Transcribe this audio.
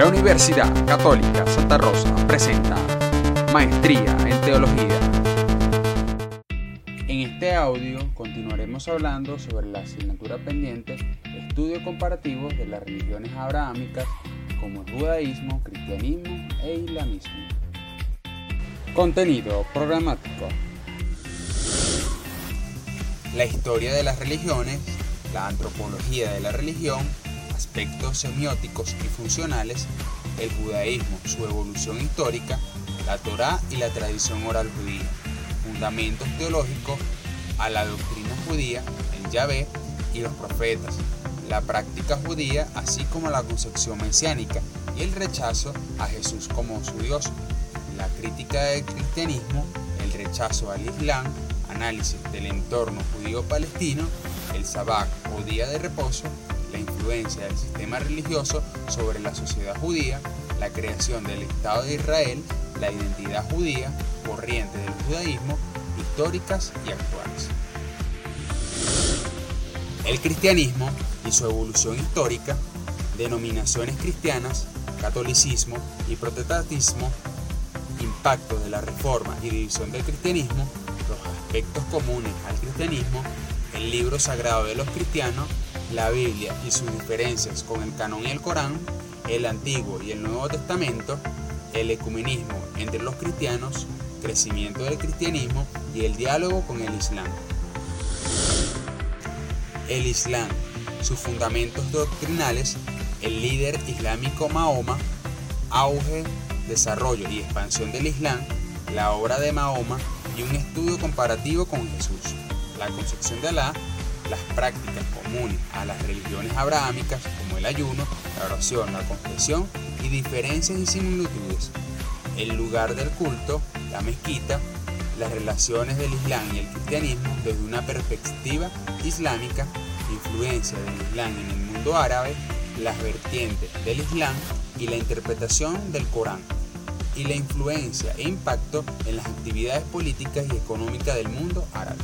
La Universidad Católica Santa Rosa presenta Maestría en Teología. En este audio continuaremos hablando sobre la asignatura pendiente Estudio comparativo de las religiones abrahámicas como el judaísmo, cristianismo e islamismo. Contenido programático. La historia de las religiones, la antropología de la religión, aspectos semióticos y funcionales, el judaísmo, su evolución histórica, la Torá y la tradición oral judía, fundamentos teológicos a la doctrina judía, el Yahvé y los profetas, la práctica judía, así como la concepción mesiánica y el rechazo a Jesús como su Dios, la crítica del cristianismo, el rechazo al Islam, análisis del entorno judío-palestino, el sabbat o día de reposo, la influencia del sistema religioso sobre la sociedad judía, la creación del Estado de Israel, la identidad judía, corrientes del judaísmo, históricas y actuales. El cristianismo y su evolución histórica, denominaciones cristianas, catolicismo y protestantismo, impacto de la reforma y división del cristianismo, los aspectos comunes al cristianismo, el libro sagrado de los cristianos, la Biblia y sus diferencias con el canon y el Corán, el Antiguo y el Nuevo Testamento, el ecumenismo entre los cristianos, crecimiento del cristianismo y el diálogo con el Islam. El Islam, sus fundamentos doctrinales, el líder islámico Mahoma, auge, desarrollo y expansión del Islam, la obra de Mahoma y un estudio comparativo con Jesús, la concepción de Alá, las prácticas comunes a las religiones abrahámicas como el ayuno, la oración, la confesión y diferencias y similitudes, el lugar del culto, la mezquita, las relaciones del Islam y el cristianismo desde una perspectiva islámica, influencia del Islam en el mundo árabe, las vertientes del Islam y la interpretación del Corán, y la influencia e impacto en las actividades políticas y económicas del mundo árabe.